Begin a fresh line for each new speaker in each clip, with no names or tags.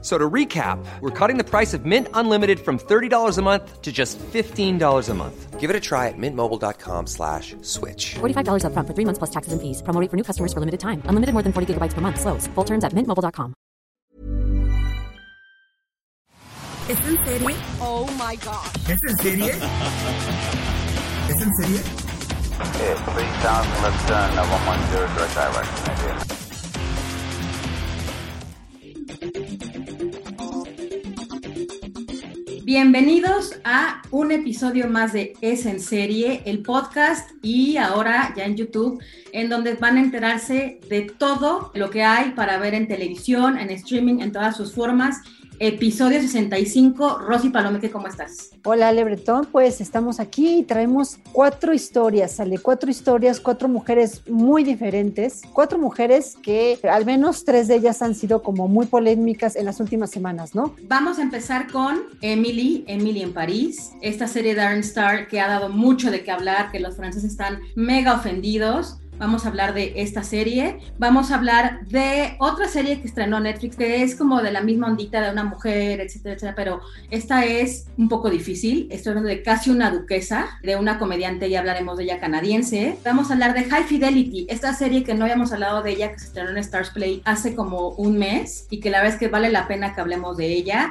So to recap, we're cutting the price of Mint Unlimited from $30 a month to just $15 a month.
Give it a try at mintmobile.com slash switch.
$45 upfront for three months plus taxes and fees. Promo rate for new customers for limited time. Unlimited more than 40 gigabytes per month. Slows. Full terms at mintmobile.com.
¿Es en serie?
Oh my god.
¿Es en serie? ¿Es en serie?
Yeah, 3000 left turn, 110 direct direction,
Bienvenidos a un episodio más de Es en Serie, el podcast y ahora ya en YouTube, en donde van a enterarse de todo lo que hay para ver en televisión, en streaming, en todas sus formas episodio 65. Rosy Palomeque, ¿cómo estás?
Hola, Lebretón. Pues estamos aquí y traemos cuatro historias, sale cuatro historias, cuatro mujeres muy diferentes, cuatro mujeres que al menos tres de ellas han sido como muy polémicas en las últimas semanas, ¿no?
Vamos a empezar con Emily, Emily en París, esta serie Darren Star que ha dado mucho de qué hablar, que los franceses están mega ofendidos Vamos a hablar de esta serie. Vamos a hablar de otra serie que estrenó Netflix, que es como de la misma ondita de una mujer, etcétera, etcétera. Pero esta es un poco difícil. Estoy hablando de casi una duquesa, de una comediante, ya hablaremos de ella canadiense. Vamos a hablar de High Fidelity, esta serie que no habíamos hablado de ella, que se estrenó en Stars Play hace como un mes y que la verdad es que vale la pena que hablemos de ella.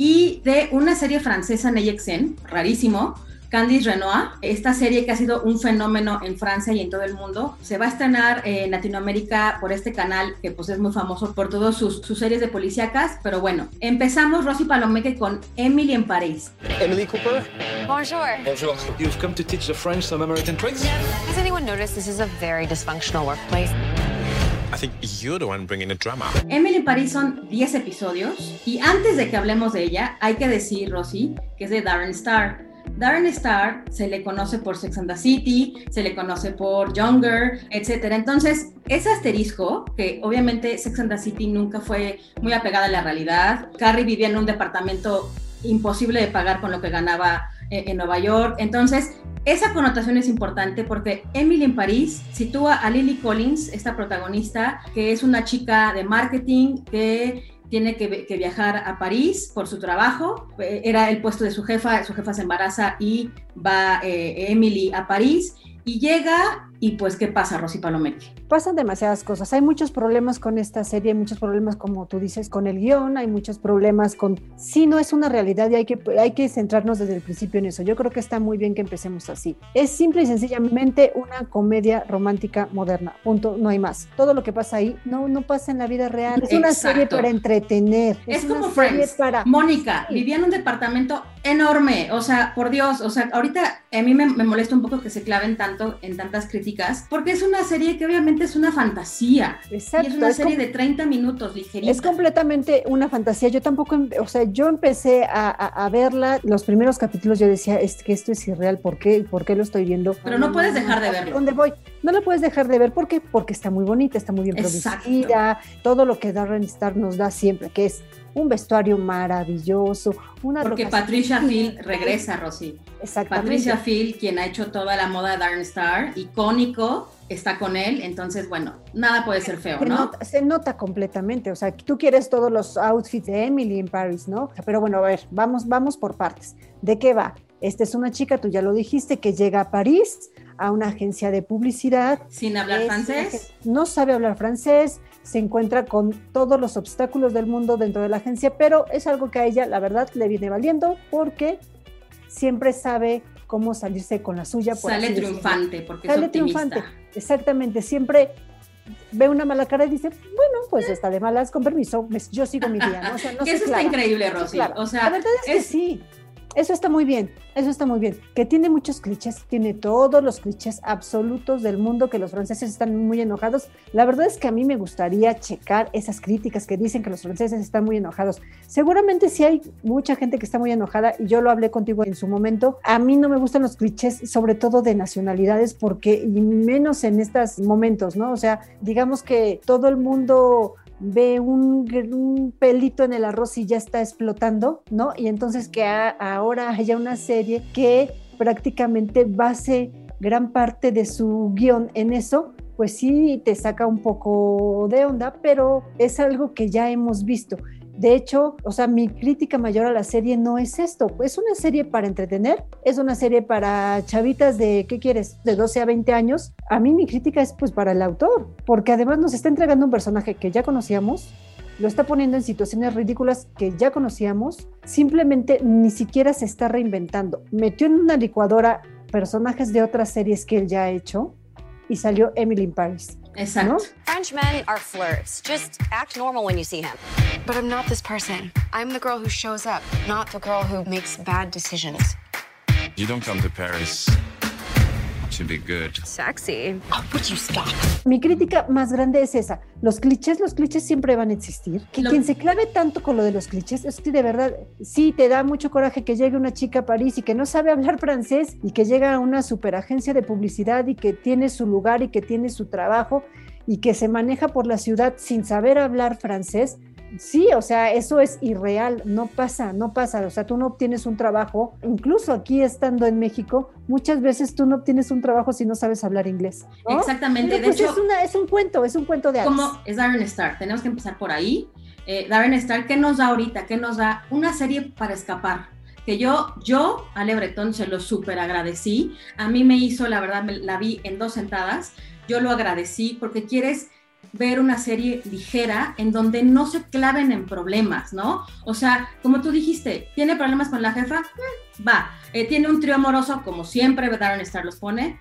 Y de una serie francesa en AXN, rarísimo, Candice Renoir, esta serie que ha sido un fenómeno en Francia y en todo el mundo, se va a estrenar en Latinoamérica por este canal que pues es muy famoso por todas sus, sus, series de policíacas, pero bueno, empezamos Rosy Palomeque con Emily en París.
Emily Cooper.
Bonjour.
Bonjour. You've come to teach the French some American tricks?
Has anyone noticed this is a very dysfunctional workplace?
I think you're the one bringing the drama.
Emily en París son 10 episodios y antes de que hablemos de ella, hay que decir, Rosy, que es de Darren Star. Darren Star se le conoce por Sex and the City, se le conoce por Younger, etcétera. Entonces, ese asterisco, que obviamente Sex and the City nunca fue muy apegada a la realidad, Carrie vivía en un departamento imposible de pagar con lo que ganaba eh, en Nueva York. Entonces, esa connotación es importante porque Emily en París sitúa a Lily Collins, esta protagonista, que es una chica de marketing que tiene que, que, viajar a París por su trabajo. Eh, era el puesto de su jefa, su jefa se embaraza y va eh, Emily a París y llega y pues, ¿qué pasa, Rosy Palomeque?
Pasan demasiadas cosas. Hay muchos problemas con esta serie, hay muchos problemas, como tú dices, con el guion, hay muchos problemas con... Sí, no es una realidad y hay que, hay que centrarnos desde el principio en eso. Yo creo que está muy bien que empecemos así. Es simple y sencillamente una comedia romántica moderna. Punto, no hay más. Todo lo que pasa ahí no, no pasa en la vida real. Es una
Exacto.
serie para entretener.
Es,
una
como Friends.
para...
Mónica
Sí.
vivía en un departamento enorme. O sea, por Dios, o sea, ahorita a mí me, me molesta un poco que se claven tanto en tantas críticas, porque es una serie que obviamente es una fantasía.
Exacto,
y es una
es
serie de 30 minutos, ligerita.
Es completamente una fantasía. Yo tampoco, o sea, yo empecé a, a- a verla, los primeros capítulos yo decía, es que esto es irreal, ¿por qué? ¿Por qué lo estoy viendo?
Pero no puedes dejar de
¿a
verlo.
¿Dónde voy? No lo puedes dejar de ver, ¿por qué? Porque está muy bonita, está muy bien
Exacto.
producida, todo lo que Darren Star nos da siempre, que es un vestuario maravilloso, una
Porque Patricia Phil
increíble.
regresa, Rosy.
Exactamente.
Patricia Phil, quien ha hecho toda la moda de Darren Star, icónico, está con él. Entonces, bueno, nada puede ser feo,
Se,
¿no?
nota, se nota completamente, o sea, tú quieres todos los outfits de Emily en Paris, ¿no? Pero bueno, a ver, vamos, vamos por partes. ¿De qué va? Esta es una chica, tú ya lo dijiste, que llega a París a una agencia de publicidad.
Sin hablar
Es
francés.
No sabe hablar francés, se encuentra con todos los obstáculos del mundo dentro de la agencia, pero es algo que a ella, la verdad, le viene valiendo porque siempre sabe cómo salirse con la suya. por
Sale triunfante, porque
Sale
es
triunfante, exactamente. Siempre ve una mala cara y dice, bueno, pues está de malas, con permiso, yo sigo mi día. ¿no? O sea, no
que
se
eso
clava,
está increíble, Rosy. O sea,
la verdad es, que
es-
sí. Eso está muy bien, eso está muy bien. Que tiene muchos clichés, tiene todos los clichés absolutos del mundo, que los franceses están muy enojados. La verdad es que a mí me gustaría checar esas críticas que dicen que los franceses están muy enojados. Seguramente sí hay mucha gente que está muy enojada y yo lo hablé contigo en su momento. A mí no me gustan los clichés, sobre todo de nacionalidades, porque y menos en estos momentos, ¿no? O sea, digamos que todo el mundo ve un, pelito en el arroz y ya está explotando, ¿no? Y entonces que ahora haya una serie que prácticamente base gran parte de su guion en eso, pues sí te saca un poco de onda, pero es algo que ya hemos visto. De hecho, o sea, mi crítica mayor a la serie no es esto, es una serie para entretener, es una serie para chavitas de, ¿qué quieres?, de 12 a 20 años. A mí mi crítica es pues para el autor, porque además nos está entregando un personaje que ya conocíamos, lo está poniendo en situaciones ridículas que ya conocíamos, simplemente ni siquiera se está reinventando. Metió en una licuadora personajes de otras series que él ya ha hecho y salió Emily in Paris.
Exacto.
French men are flirts. Just act normal when you see him.
But I'm not this person. I'm the girl who shows up, not the girl who makes bad decisions.
You don't come to Paris to be good.
Sexy.
Oh, would you stop?
Mi crítica más grande es esa. Los clichés, los clichés siempre van a existir. Que quien se clave tanto con lo de los clichés, es que de verdad, sí, te da mucho coraje que llegue una chica a París y que no sabe hablar francés y que llega a una superagencia de publicidad y que tiene su lugar y que tiene su trabajo y que se maneja por la ciudad sin saber hablar francés. Sí, o sea, eso es irreal, no pasa, no pasa. O sea, tú no obtienes un trabajo, incluso aquí estando en México, muchas veces tú no obtienes un trabajo si no sabes hablar inglés. ¿no?
Exactamente.
Pero,
de
pues
hecho,
es, una- es un cuento, es un cuento de
como es Darren Star, tenemos que empezar por ahí. Eh, Darren Star, ¿qué nos da ahorita? ¿Qué nos da? Una serie para escapar. Que yo, yo, Ale Bretón, se lo súper agradecí. A mí me hizo, la verdad, me, la vi en dos sentadas. Yo lo agradecí porque quieres ver una serie ligera en donde no se claven en problemas, ¿no? O sea, como tú dijiste, ¿tiene problemas con la jefa? Mm, va. Eh, ¿Tiene un trío amoroso? Como siempre Darren Star los pone.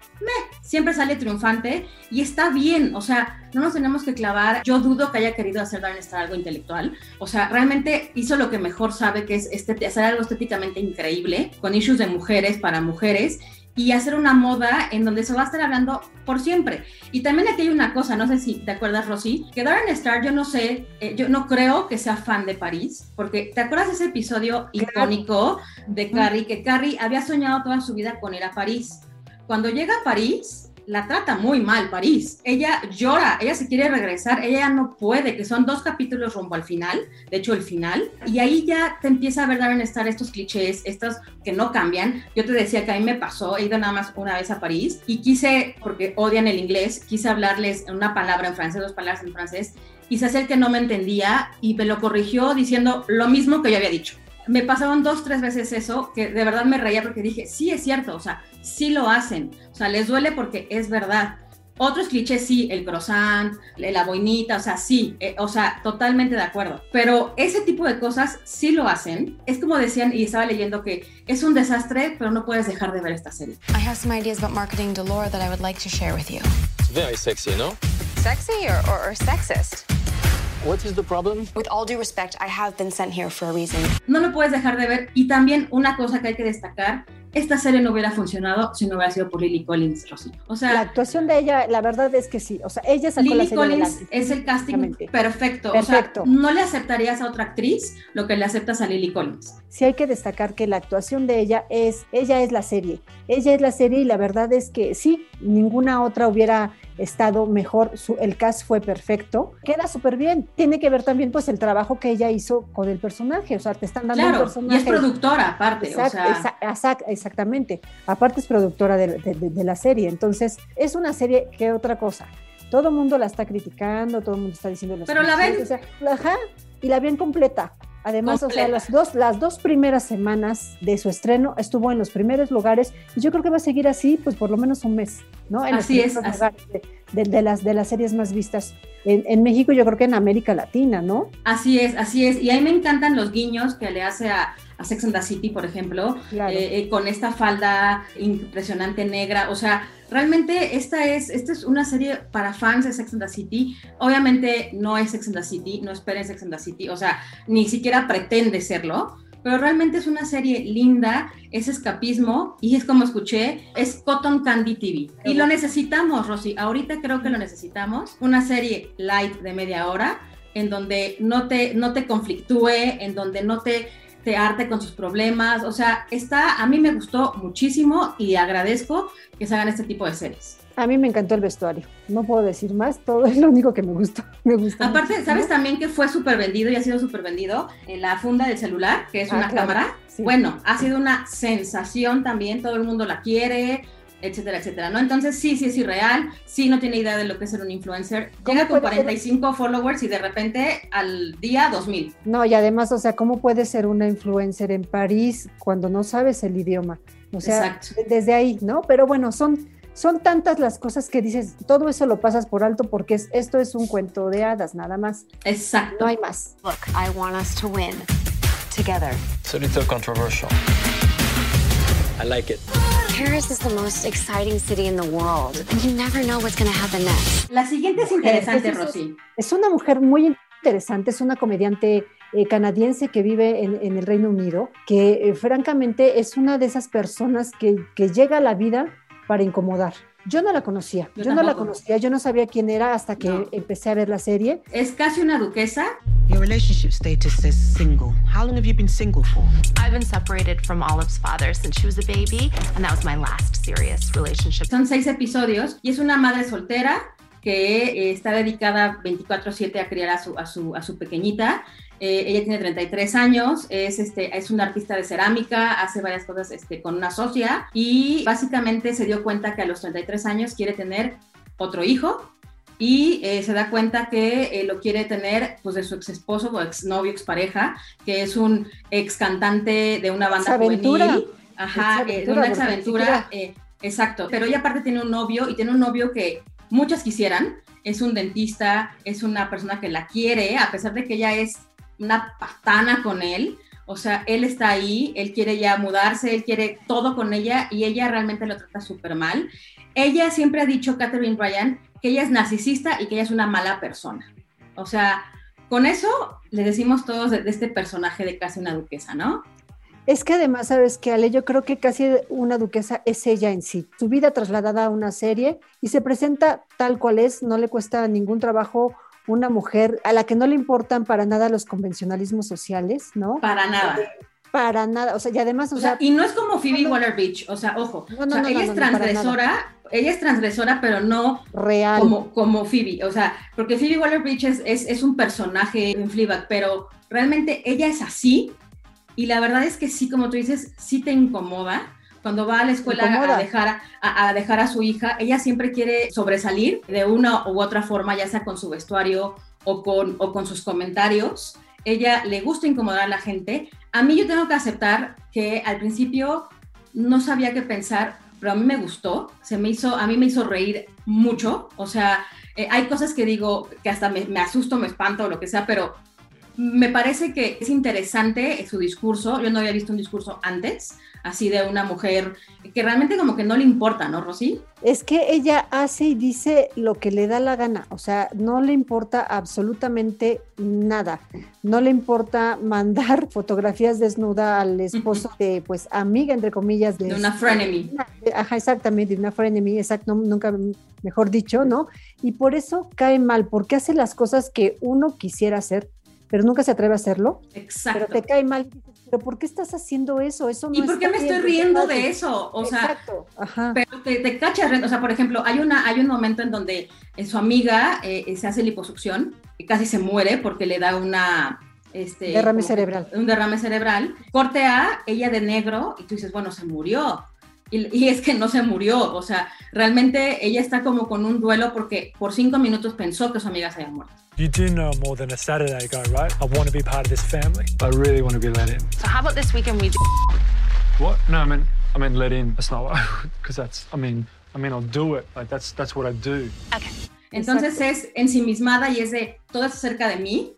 Siempre sale triunfante y está bien, o sea, no nos tenemos que clavar. Yo dudo que haya querido hacer Darren Star algo intelectual. O sea, realmente hizo lo que mejor sabe, que es este, hacer algo estéticamente increíble, con issues de mujeres para mujeres y hacer una moda en donde se va a estar hablando por siempre. Y también aquí hay una cosa, no sé si te acuerdas, Rosy, que Darren Star, yo no sé, eh, yo no creo que sea fan de París, porque ¿te acuerdas de ese episodio icónico de Carrie? Que Carrie había soñado toda su vida con ir a París. Cuando llega a París, la trata muy mal París. Ella llora, ella se quiere regresar, ella no puede, que son dos capítulos rumbo al final, de hecho el final, y ahí ya te empieza a ver Darren Star estos clichés, estos que no cambian. Yo te decía que a mí me pasó, he ido nada más una vez a París y quise, porque odian el inglés, quise hablarles una palabra en francés, dos palabras en francés, hace el que no me entendía y me lo corrigió diciendo lo mismo que yo había dicho me pasaron dos, tres veces eso, que de verdad me reía porque dije, sí es cierto, o sea, sí lo hacen, sea, les duele porque es verdad. Otros clichés sí, el croissant, la boinita, o sea, sí, eh, o sea, totalmente de acuerdo. Pero ese tipo de cosas sí lo hacen. Es como decían, y estaba leyendo que es un desastre, pero no puedes dejar de ver esta serie.
I have some ideas about marketing to Laura that I would like to share with you.
It's very sexy, no?
Sexy or, or, or sexist?
What is the problem?
With all due respect, I have been sent here for a reason.
No lo puedes dejar de ver. Y también una cosa que hay que destacar, esta serie no hubiera funcionado si no hubiera sido por Lily Collins, Rosy. O sea,
la actuación de ella, la verdad es que sí. O sea, ella sacó la
Lily
serie
Collins es el casting perfecto.
Perfecto.
O sea, no le aceptarías a otra actriz lo que le aceptas a Lily Collins.
Sí hay que destacar que la actuación de ella es, ella es la serie. Ella es la serie y la verdad es que sí, ninguna otra hubiera estado mejor. Su, el cast fue perfecto. Queda súper bien. Tiene que ver también pues el trabajo que ella hizo con el personaje. O sea, te están dando un
Claro, y
personaje.
es productora aparte.
Exact-
o sea,
exa- exact- exactamente. Aparte es productora de, de- de- de la serie. Entonces, es una serie que otra cosa. Todo el mundo la está criticando, todo el mundo está diciendo los
Pero la ven.
clichés, o sea, ajá, y la ven completa. Además, o sea, las dos, las dos primeras semanas de su estreno estuvo en los primeros lugares y yo creo que va a seguir así, pues por lo menos un mes, ¿no? En
Así
los
es, así.
lugares de, de- de las, de las series más vistas en, en México, yo creo que en América Latina, ¿no?
así es, así es. Y a mí me encantan los guiños que le hace a, a Sex and the City, por ejemplo,
Claro.
eh, eh, con esta falda impresionante negra. O sea, realmente esta es, esta es una serie para fans de Sex and the City. Obviamente no es Sex and the City, no esperen Sex and the City, o sea, ni siquiera pretende serlo. Pero realmente es una serie linda, es escapismo y es como escuché, es Cotton Candy TV. Y lo necesitamos, Rosy. Ahorita creo que lo necesitamos. Una serie light de media hora en donde no te, no te conflictúe, en donde no te, te arte con sus problemas. O sea, está, a mí me gustó muchísimo y agradezco que se hagan este tipo de series.
A mí me encantó el vestuario. No puedo decir más, todo es lo único que me gustó. Me gustó
Aparte,
mucho.
¿sabes también que fue súper vendido y ha sido súper vendido? En la funda del celular, que es
Ah,
una
claro,
cámara.
sí.
Bueno, ha sido una sensación también, todo el mundo la quiere, etcétera, etcétera, ¿no? Entonces sí, sí es irreal, sí no tiene idea de lo que es ser un influencer. Llega con
puede ser?
45 followers y de repente al día 2000.
No, y además, o sea, ¿cómo puedes ser una influencer en París cuando no sabes el idioma? O sea,
Exacto.
de- desde ahí, ¿no? Pero bueno, son, son tantas las cosas que dices, todo eso lo pasas por alto porque es, esto es un cuento de hadas, nada más.
Exacto.
No hay más.
Look, I want us to win together.
It's a little controversial. I like it.
Paris is the most exciting city in the world, and you never know what's going to happen next.
La siguiente es interesante,
Es- es-
Rosy.
Es una mujer muy interesante, es una comediante eh, canadiense que vive en, en el Reino Unido, que eh, francamente es una de esas personas que, que llega a la vida para incomodar. Yo no la conocía,
Yo
yo, no la conocía, yo no sabía quién era hasta que
No.
empecé a ver la serie.
Es casi una duquesa.
Your relationship status says single. How long have you been single for?
I've been separated from Olive's father since she was a baby, and that was my last serious relationship.
Son seis episodios y es una madre soltera que eh, está dedicada 24/7 a criar a su, a su, a su pequeñita. Eh, ella tiene 33 años, es, este, es una artista de cerámica, hace varias cosas este, con una socia y básicamente se dio cuenta que a los 33 años quiere tener otro hijo y eh, se da cuenta que eh, lo quiere tener pues de su ex esposo o ex novio, ex pareja, que es un ex cantante de una banda
Exaventura.
juvenil. Ajá, eh,
Exaventura,
una
porque
exaventura.
siquiera-
eh, exacto, pero ella aparte tiene un novio y tiene un novio que muchas quisieran, es un dentista, es una persona que la quiere, a pesar de que ella es una patana con él. O sea, él está ahí, él quiere ya mudarse, él quiere todo con ella y ella realmente lo trata súper mal. Ella siempre ha dicho, Catherine Bryan, que ella es narcisista y que ella es una mala persona. O sea, con eso le decimos todos de este personaje de casi una duquesa, ¿no?
Es que además, sabes que Ale, yo creo que casi una duquesa es ella en sí. Su vida trasladada a una serie y se presenta tal cual es, no le cuesta ningún trabajo una mujer a la que no le importan para nada los convencionalismos sociales, ¿no?
Para nada.
Para nada, o sea, y además, o,
O sea,
sea,
y no es como Phoebe Waller-Bridge, o sea, ojo,
No, no,
o sea, ella es transgresora, ella es transgresora, pero no
real.
como, como Phoebe, o sea, porque Phoebe Waller-Bridge es, es, es un personaje en Fleabag, pero realmente ella es así, y la verdad es que sí, como tú dices, sí te incomoda. Cuando va a la escuela a dejar a, a dejar a su hija, ella siempre quiere sobresalir de una u otra forma, ya sea con su vestuario o con, o con sus comentarios. Ella le gusta incomodar a la gente. A mí yo tengo que aceptar que al principio no sabía qué pensar, pero a mí me gustó, se me hizo, a mí me hizo reír mucho, o sea, eh, hay cosas que digo que hasta me, me asusto, me espanto o lo que sea, pero me parece que es interesante su discurso, yo no había visto un discurso antes, así de una mujer que realmente como que no le importa, ¿no, Rosy?
Es que ella hace y dice lo que le da la gana, o sea, no le importa absolutamente nada. No le importa mandar fotografías desnuda al esposo de, pues, amiga, entre comillas, de,
De una frenemy.
Ajá, exactamente, de una frenemy, exacto, nunca mejor dicho, ¿no? Y por eso cae mal, porque hace las cosas que uno quisiera hacer, pero nunca se atreve a hacerlo.
Exacto.
Pero te cae mal. ¿Pero por qué estás haciendo eso? Eso no
¿Y por qué me estoy
¿por qué
riendo de eso? O sea,
Exacto, ajá.
pero te, te cachas, o sea, por ejemplo, hay, una, hay un momento en donde eh, su amiga eh, se hace liposucción y casi se muere porque le da una... Este,
Derrame cerebral.
Un derrame cerebral. Corte A, ella de negro, y tú dices, bueno, se murió. Y, y es que no se murió, o sea, realmente ella está como con un duelo porque por cinco minutos pensó que su amiga se había muerto.
You do know more than a Saturday guy, right? I want to be part of this family. I really want to be let in.
So how about this weekend we do?
What? No, I mean, I mean, let in. That's not because that's. I mean, I mean, I'll do it. Like that's that's what I do.
Okay.
Entonces es ensimismada y es de todo es acerca de mí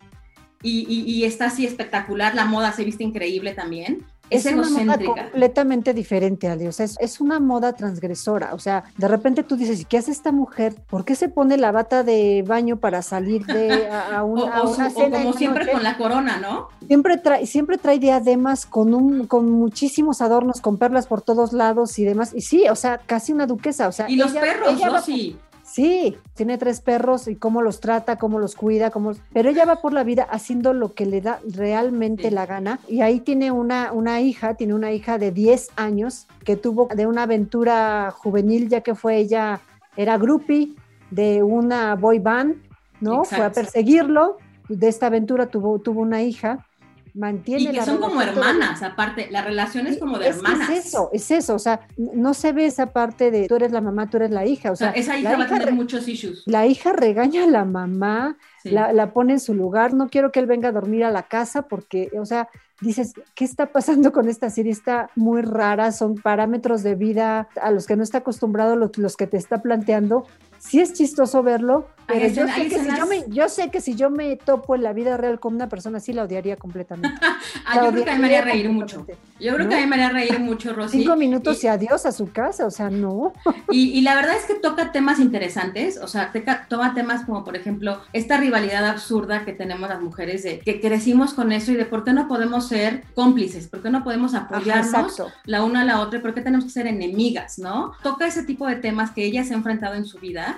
y, y- y está así espectacular, la moda se viste increíble también, es,
una moda completamente diferente, Ali. O sea, es, es una moda transgresora. O sea, de repente tú dices, ¿y qué hace esta mujer? ¿Por qué se pone la bata de baño para salir de a, a
O,
a una cena
como siempre
noche?
con la corona, ¿no?
Siempre trae, siempre trae diademas con un, con muchísimos adornos, con perlas por todos lados y demás. Y sí, o sea, casi una duquesa. O sea,
Y los perros,
ella va
Rosy.
Sí, tiene tres perros y cómo los trata, cómo los cuida, cómo... pero ella va por la vida haciendo lo que le da realmente
Sí.
la gana. Y ahí tiene una, una hija, tiene una hija de 10 años que tuvo de una aventura juvenil, ya que fue ella era groupie de una boy band, ¿no? Fue a perseguirlo, de esta aventura tuvo, tuvo una hija, mantiene
Y que
la
son como hermanas, aparte, la relación es como de
es,
hermanas.
Es eso, es eso, o sea, no se ve esa parte de tú eres la mamá, tú eres la hija, o
O sea,
sea,
esa
la
hija va a tener muchos issues.
la hija regaña a la mamá,
Sí.
la, la pone en su lugar, no quiero que él venga a dormir a la casa porque, o sea, dices, ¿qué está pasando con esta serie? Está muy rara, son parámetros de vida a los que no está acostumbrado, los, los que te está planteando. Sí es chistoso verlo, pero yo, sé que si yo, me, yo sé que si yo me topo en la vida real con una persona así, la odiaría completamente.
Ah,
La
yo creo que a mí me haría reír mucho. Yo creo
¿No?
que a mí me haría reír mucho, Rosy.
Cinco minutos
Y-
y adiós a su casa, o sea, no.
Y, y la verdad es que toca temas interesantes, o sea, teca- toma temas como, por ejemplo, esta rivalidad absurda que tenemos las mujeres de que crecimos con eso y de por qué no podemos ser cómplices, por qué no podemos apoyarnos la una a la otra, y por qué tenemos que ser enemigas, ¿no? Toca ese tipo de temas que ella se ha enfrentado en su vida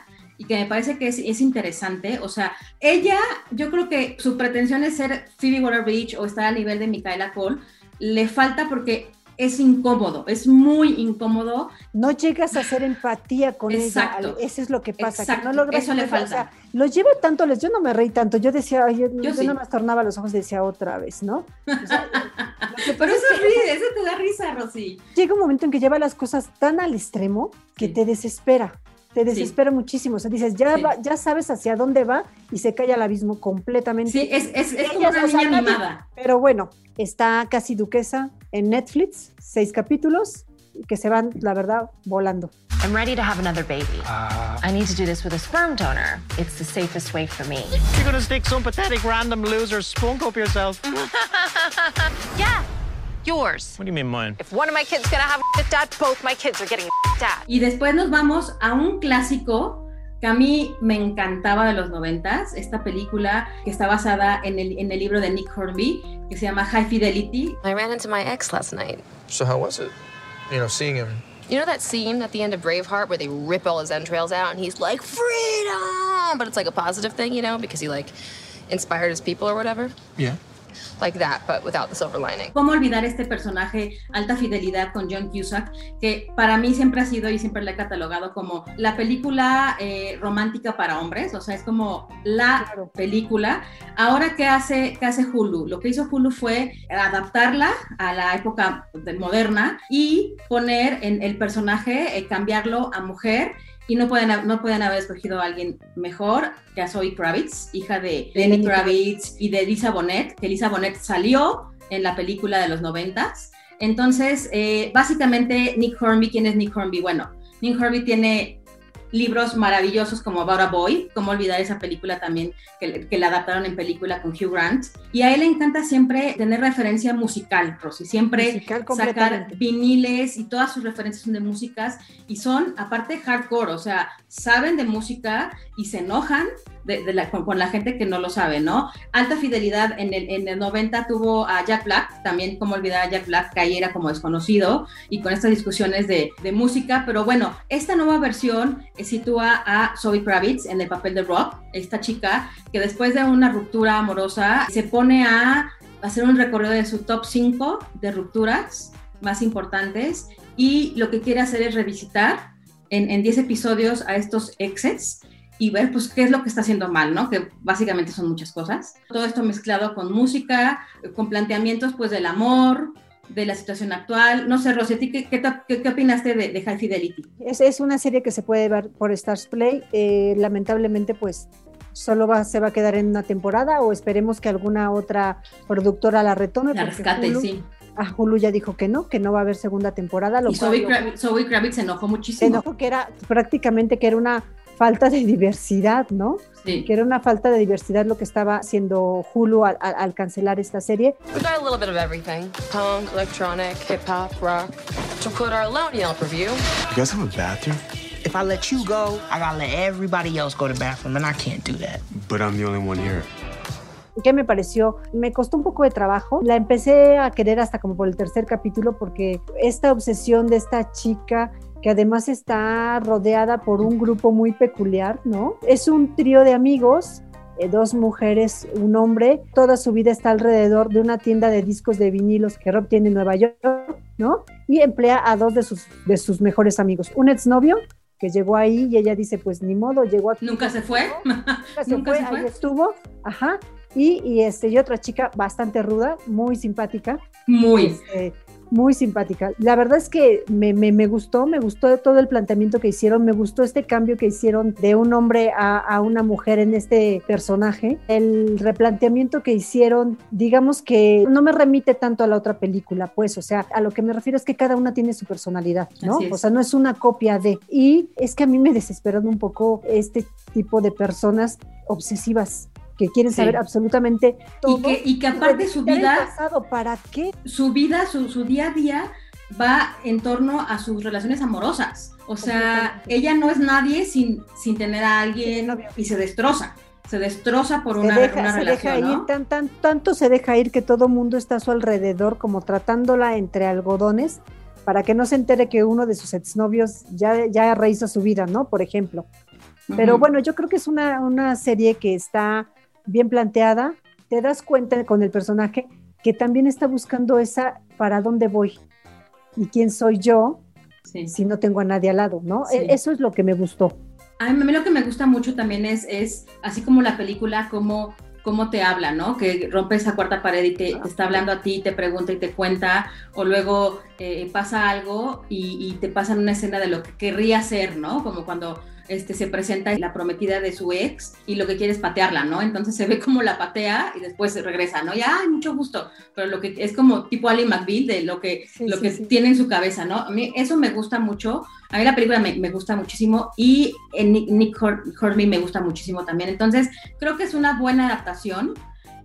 y que me parece que es, es interesante, o sea, ella, yo creo que su pretensión es ser Phoebe Waller-Bridge o estar al nivel de Micaela Cole, le falta porque es incómodo, es muy incómodo
No llegas a hacer empatía con
Exacto.
ella. Eso es lo que pasa.
Exacto.
Que no logras
Eso le falta.
O sea, lo lleva tanto, yo no me reí tanto. Yo decía, yo,
Yo
yo
sí.
no me tornaba los ojos y decía otra vez, ¿no? O sea,
Pero eso
es que
ríe, eso te da risa, Rosy.
llega un momento en que lleva las cosas tan al extremo que
Sí.
te desespera. Te desespera muchísimo. O sea, dices, ya,
Sí.
va- ya sabes hacia dónde va y se cae al abismo completamente.
Sí, es, es, es como una
o sea,
niña
nadie-
animada.
Pero bueno, está casi duquesa en Netflix, seis capítulos que se van, la verdad, volando.
I'm ready to have another baby.
Uh,
I need to do this with a sperm donor. It's the safest way for me.
You're gonna stick some pathetic random loser spunk up yourself.
Yeah, yours.
What do you mean mine?
If one of my kids is gonna have a dad, both my kids are getting dad.
Y después nos vamos a un clásico que a mí me encantaba de los noventas, esta película que está basada en el, en el libro de Nick Hornby, que se llama High Fidelity.
I ran into my ex last night.
So how was it? You know, seeing him.
You know that scene at the end of Braveheart where they rip all his entrails out and he's like, freedom! But it's like a positive thing, you know, because he like inspired his people or whatever?
Yeah.
Like that, but without the silver lining.
¿Cómo olvidar este personaje alta fidelidad con John Cusack? Que para mí siempre ha sido y siempre la he catalogado como la película eh, romántica para hombres, o sea, es como la
Claro.
película. Ahora, ¿qué hace, ¿qué hace Hulu? Lo que hizo Hulu fue adaptarla a la época de- moderna y poner en el personaje, eh, cambiarlo a mujer. Y no pueden, no pueden haber escogido a alguien mejor que a Zoe Kravitz, hija de Lenny Kravitz y de Lisa Bonet, que Lisa Bonet salió en la película de los noventas. Entonces, eh, básicamente, Nick Hornby, ¿quién es Nick Hornby? Bueno, Nick Hornby tiene libros maravillosos como About a Boy, cómo olvidar esa película también, que, que la adaptaron en película con Hugh Grant. Y a él le encanta siempre tener referencia musical, Rosy, siempre
Musical
sacar viniles y todas sus referencias son de músicas y son aparte hardcore, o sea, saben de música y se enojan de, la- con, la gente que no lo sabe, ¿no? Alta fidelidad en el, en el 90 tuvo a Jack Black, también como olvidar a Jack Black, que ahí era como desconocido y con estas discusiones de, de música, pero bueno, esta nueva versión eh, sitúa a Zoe Kravitz en el papel de Rob, esta chica que después de una ruptura amorosa se pone a hacer un recorrido de su top 5 de rupturas más importantes y lo que quiere hacer es revisitar en, en 10 episodios a estos exes y ver pues qué es lo que está haciendo mal, ¿no? Que básicamente son muchas cosas. Todo esto mezclado con música, con planteamientos pues del amor, de la situación actual. No sé, Rosy, ¿a ti ¿qué, qué, qué, qué opinaste de, de, High Fidelity?
Es, es, una serie que se puede ver por Stars Play. Eh, lamentablemente, pues solo va, se va a quedar en una temporada o esperemos que alguna otra productora la retome.
La rescate,
Hulu,
sí.
A Hulu ya dijo que no, que no va a haber segunda temporada. Lo
y Zoe Kravitz, Kravitz se enojó muchísimo.
Se enojó que era prácticamente que era una falta de diversidad, ¿no?
Sí.
Que era una falta de diversidad lo que estaba haciendo Hulu al, al, al cancelar esta serie.
We got a little bit of everything. Punk, electronic, hip hop, rock. To our Yelp review.
You guys have a bathroom?
If I let you go, I gotta let everybody else go to the bathroom, and I can't do that.
But I'm the only one here.
¿Qué me pareció? Me costó un poco de trabajo. La empecé a querer hasta como por el tercer capítulo porque esta obsesión de esta chica que además está rodeada por un grupo muy peculiar, ¿no? Es un trío de amigos, eh, dos mujeres, un hombre, toda su vida está alrededor de una tienda de discos de vinilos que Rob tiene en Nueva York, ¿no? Y emplea a dos de sus, de sus mejores amigos, un exnovio que llegó ahí y ella dice, pues ni modo, llegó aquí.
Nunca se fue.
Nunca se, fue, ahí estuvo, ajá. Y, y, este, y otra chica bastante ruda, muy simpática.
Muy.
Este, muy simpática. La verdad es que me, me, me, gustó, me gustó todo el planteamiento que hicieron, me gustó este cambio que hicieron de un hombre a, a, una mujer en este personaje. El replanteamiento que hicieron, digamos que no me remite tanto a la otra película, pues, o sea, a lo que me refiero es que cada una tiene su personalidad, ¿no? O sea, no es una copia de. Y es que a mí me desesperan un poco este tipo de personas obsesivas que quieren saber absolutamente todo.
Y que, y que aparte su vida,
pasado, ¿para qué?
Su vida, su, su, día a día va en torno a sus relaciones amorosas. O sea, ella no es nadie sin, sin tener a alguien y se destroza. Se destroza por
se
una,
deja,
una
se
relación.
Deja
¿no?
ir, tan, tan, tanto se deja ir que todo mundo está a su alrededor, como tratándola entre algodones, para que no se entere que uno de sus exnovios ya, ya rehizo su vida, ¿no? Por ejemplo. Pero uh -huh. bueno, yo creo que es una, una serie que está bien planteada, te das cuenta con el personaje que también está buscando esa para dónde voy y quién soy yo sí. si no tengo a nadie al lado, ¿no? Sí. Eso es lo que me gustó.
A mí lo que me gusta mucho también es, es así como la película, como cómo te habla, ¿no? Que rompe esa cuarta pared y te, te, está hablando a ti, te pregunta y te cuenta, o luego eh, pasa algo y, y, te pasan una escena de lo que querría ser, ¿no? Como cuando este, se presenta la prometida de su ex y lo que quiere es patearla, ¿no? Entonces se ve como la patea y después regresa, ¿no? Ya, ay, mucho gusto, pero lo que es como tipo Ali McBeal de lo que, sí, lo sí, que sí. tiene en su cabeza, ¿no? A mí eso me gusta mucho, a mí la película me, me gusta muchísimo y en Nick, Nick Hornby me gusta muchísimo también, entonces creo que es una buena adaptación,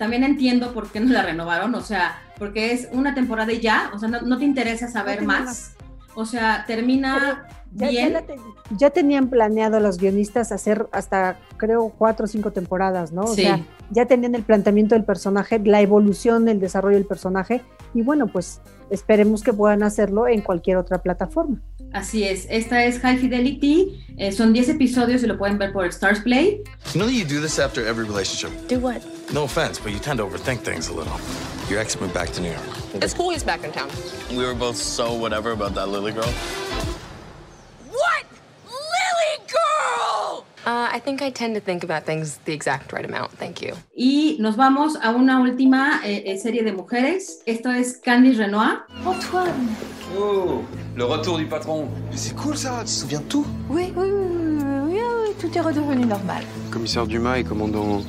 también entiendo por qué no la renovaron, o sea, porque es una temporada y ya, o sea, no, no te interesa saber no más. O sea, termina
ya,
bien.
Ya, te, ya, tenían planeado los guionistas hacer hasta, creo, cuatro o cinco temporadas, ¿no? O
sí.
sea, ya tenían el planteamiento del personaje, la evolución, el desarrollo del personaje, y bueno, pues esperemos que puedan hacerlo en cualquier otra plataforma.
Así es, esta es High Fidelity, eh, son 10 episodios y lo pueden ver por Stars Play.
You know that you do this after every relationship?
Do what?
No offense, but you tend to overthink things a little. Your ex moved back to New York.
It's cool he's back in town.
We were both so whatever about that Lily girl.
Uh, I think I tend to think about things the exact right amount. Thank you.
Y nos vamos a una última eh, serie de mujeres. Esto es Candice Renoir.
Antoine.
Oh, le retour du patron.
Mais c'est cool ça, tu te souviens de tout?
Oui oui, oui, oui, oui, oui, tout est redevenu normal.
Commissaire Dumas et commandant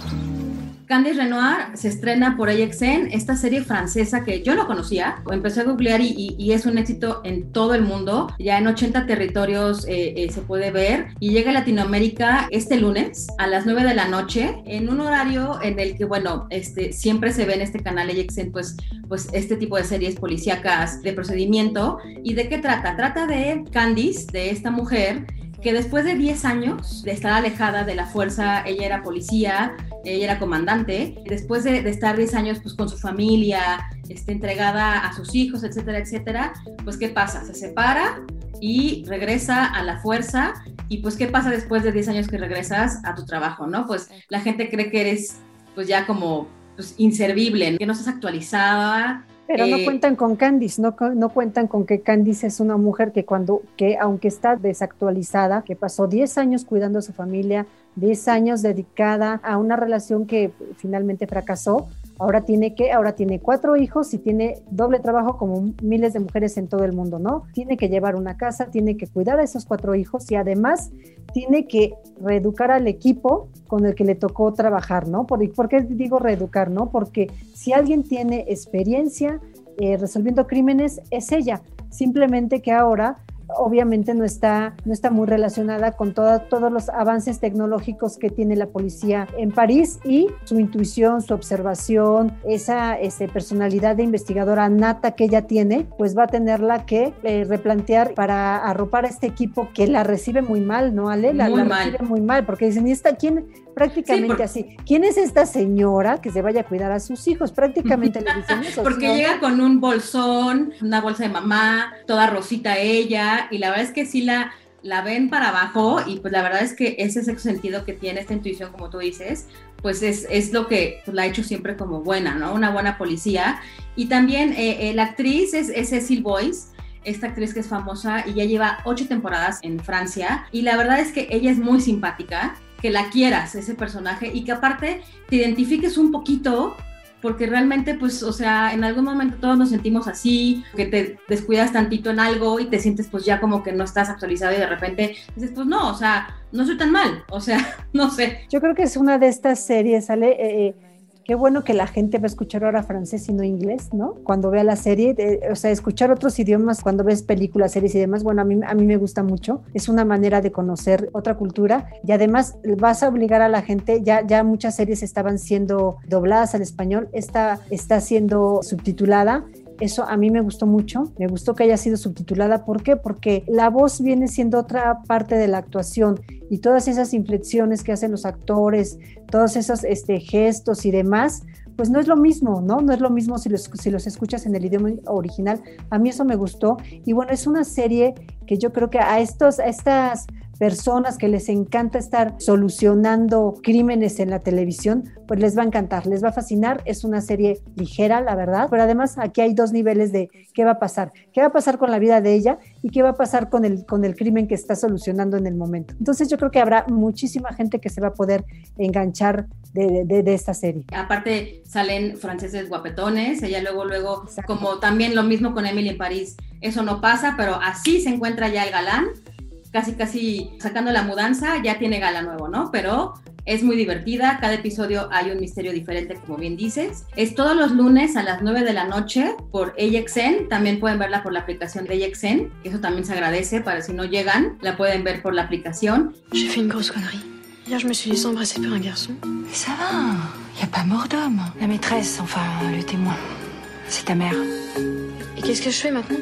Candice Renoir se estrena por AXN, esta serie francesa que yo no conocía. Empecé a googlear y, es un éxito en todo el mundo. Ya en 80 territorios eh, eh, se puede ver. Y llega a Latinoamérica este lunes a las 9 de la noche en un horario en el que, bueno, este, siempre se ve en este canal AXN, pues, pues este tipo de series policíacas de procedimiento. ¿Y de qué trata? Trata de Candice, de esta mujer que después de 10 años de estar alejada de la fuerza, ella era policía, ella era comandante, después de, de estar 10 años pues con su familia, este, entregada a sus hijos, etcétera, etcétera, pues ¿qué pasa? Se separa y regresa a la fuerza y pues ¿qué pasa después de 10 años que regresas a tu trabajo, no? Pues la gente cree que eres pues ya como pues, inservible, que no estás actualizada,
pero eh, no cuentan con Candice, no, no cuentan con que Candice es una mujer que cuando, que aunque está desactualizada, que pasó 10 años cuidando a su familia, 10 años dedicada a una relación que finalmente fracasó, ahora tiene que, ahora tiene cuatro hijos y tiene doble trabajo como miles de mujeres en todo el mundo, ¿no? Tiene que llevar una casa, tiene que cuidar a esos cuatro hijos y además tiene que reeducar al equipo con el que le tocó trabajar, ¿no? ¿Por, ¿por qué digo reeducar, no? Porque si alguien tiene experiencia eh, resolviendo crímenes, es ella. Simplemente que ahora obviamente no está, no está muy relacionada con toda, todos los avances tecnológicos que tiene la policía en París y su intuición, su observación, esa ese, personalidad de investigadora nata que ella tiene, pues va a tenerla que eh, replantear para arropar a este equipo que la recibe muy mal, ¿no, Ale? La,
muy
la
mal.
recibe muy mal, porque dicen, ¿y esta quién? Prácticamente sí, porque... así. ¿Quién es esta señora que se vaya a cuidar a sus hijos? Prácticamente le dicen eso.
Porque llega con un bolsón, una bolsa de mamá, toda rosita ella, y la verdad es que sí la, la ven para abajo y pues la verdad es que ese sexto sentido que tiene esta intuición, como tú dices, pues es, es lo que pues, la ha hecho siempre como buena, ¿no? Una buena policía. Y también eh, eh, la actriz es, es Cecil Boyce, esta actriz que es famosa y ya lleva ocho temporadas en Francia y la verdad es que ella es muy simpática, que la quieras ese personaje y que aparte te identifiques un poquito porque realmente, pues, o sea, en algún momento todos nos sentimos así, que te descuidas tantito en algo y te sientes pues ya como que no estás actualizado y de repente dices, pues no, o sea, no soy tan mal, o sea, no sé.
Yo creo que es una de estas series, sale... Eh, qué bueno que la gente va a escuchar ahora francés y no inglés, ¿no? Cuando vea la serie, o sea, escuchar otros idiomas cuando ves películas, series y demás, bueno, a mí, a mí me gusta mucho. Es una manera de conocer otra cultura y además vas a obligar a la gente, ya, ya muchas series estaban siendo dobladas al español, esta está siendo subtitulada eso a mí me gustó mucho, me gustó que haya sido subtitulada. ¿Por qué? Porque la voz viene siendo otra parte de la actuación y todas esas inflexiones que hacen los actores, todos esos este, gestos y demás, pues no es lo mismo, ¿no? No es lo mismo si los, si los escuchas en el idioma original. A mí eso me gustó. Y bueno, es una serie que yo creo que a, estos, a estas personas que les encanta estar solucionando crímenes en la televisión, pues les va a encantar, les va a fascinar. Es una serie ligera, la verdad, pero además aquí hay dos niveles de qué va a pasar, qué va a pasar con la vida de ella y qué va a pasar con el, con el crimen que está solucionando en el momento. Entonces yo creo que habrá muchísima gente que se va a poder enganchar de, de, esta serie.
Aparte salen franceses guapetones, ella luego, luego, como también lo mismo con Emily en París, eso no pasa, pero así se encuentra ya el galán casi casi sacando la mudanza, ya tiene gala nuevo, ¿no? Pero es muy divertida, cada episodio hay un misterio diferente, como bien dices. Es todos los lunes a las 9 de la noche por AXN, también pueden verla por la aplicación de AXN, eso también se agradece, para si no llegan, la pueden ver por la aplicación.
J'ai fait une grosse connerie. Hier, je me suis laissé embrasser par un garçon.
Mais ça va, y a pas mort d'homme. La maîtresse, enfin, le témoin, c'est ta mère.
Et qu'est-ce que je fais maintenant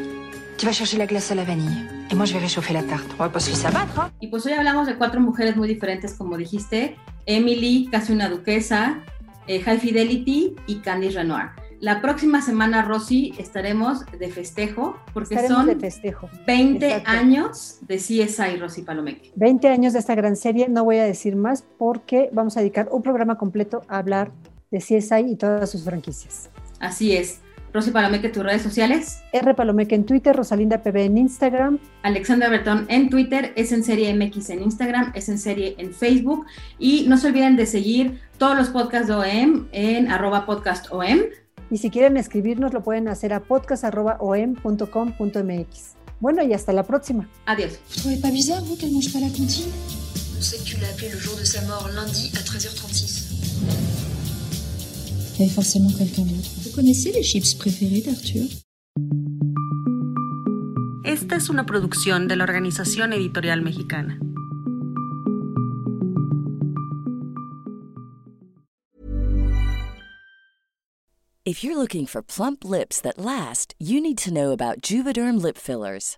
Tu vas chercher la glace à la vanille. Y ¿eh?
Y pues hoy hablamos de cuatro mujeres muy diferentes, como dijiste. Emily, casi una duquesa, eh, High Fidelity y Candice Renoir. La próxima semana, Rosy, estaremos de festejo, porque
estaremos
son
de festejo.
20
Exacto.
años de CSI Rosy Palomeque.
20 años de esta gran serie, no voy a decir más porque vamos a dedicar un programa completo a hablar de CSI y todas sus franquicias.
Así es. Rosy Palomeque, tus redes sociales.
R Palomeque en Twitter, Rosalinda PB en Instagram.
Alexandra Bertón en Twitter, es en serie MX en Instagram, es en serie en Facebook. Y no se olviden de seguir todos los podcasts de OEM en arroba podcast OEM.
Y si quieren escribirnos, lo pueden hacer a podcast.om.com.mx. Bueno, y hasta la próxima.
Adiós.
Vous trouvez pas bizarre, vous, qu'elle mange pas la cantine
On sait que tu l'as appelé le jour de sa mort, lundi à 13h36.
Il y avait forcément quelqu'un d'autre. Vous connaissez les chips préférés d'Arthur
Esta es una producción de la Organización Editorial Mexicana.
If you're looking for plump lips that last, you need to know about Juvederm lip fillers.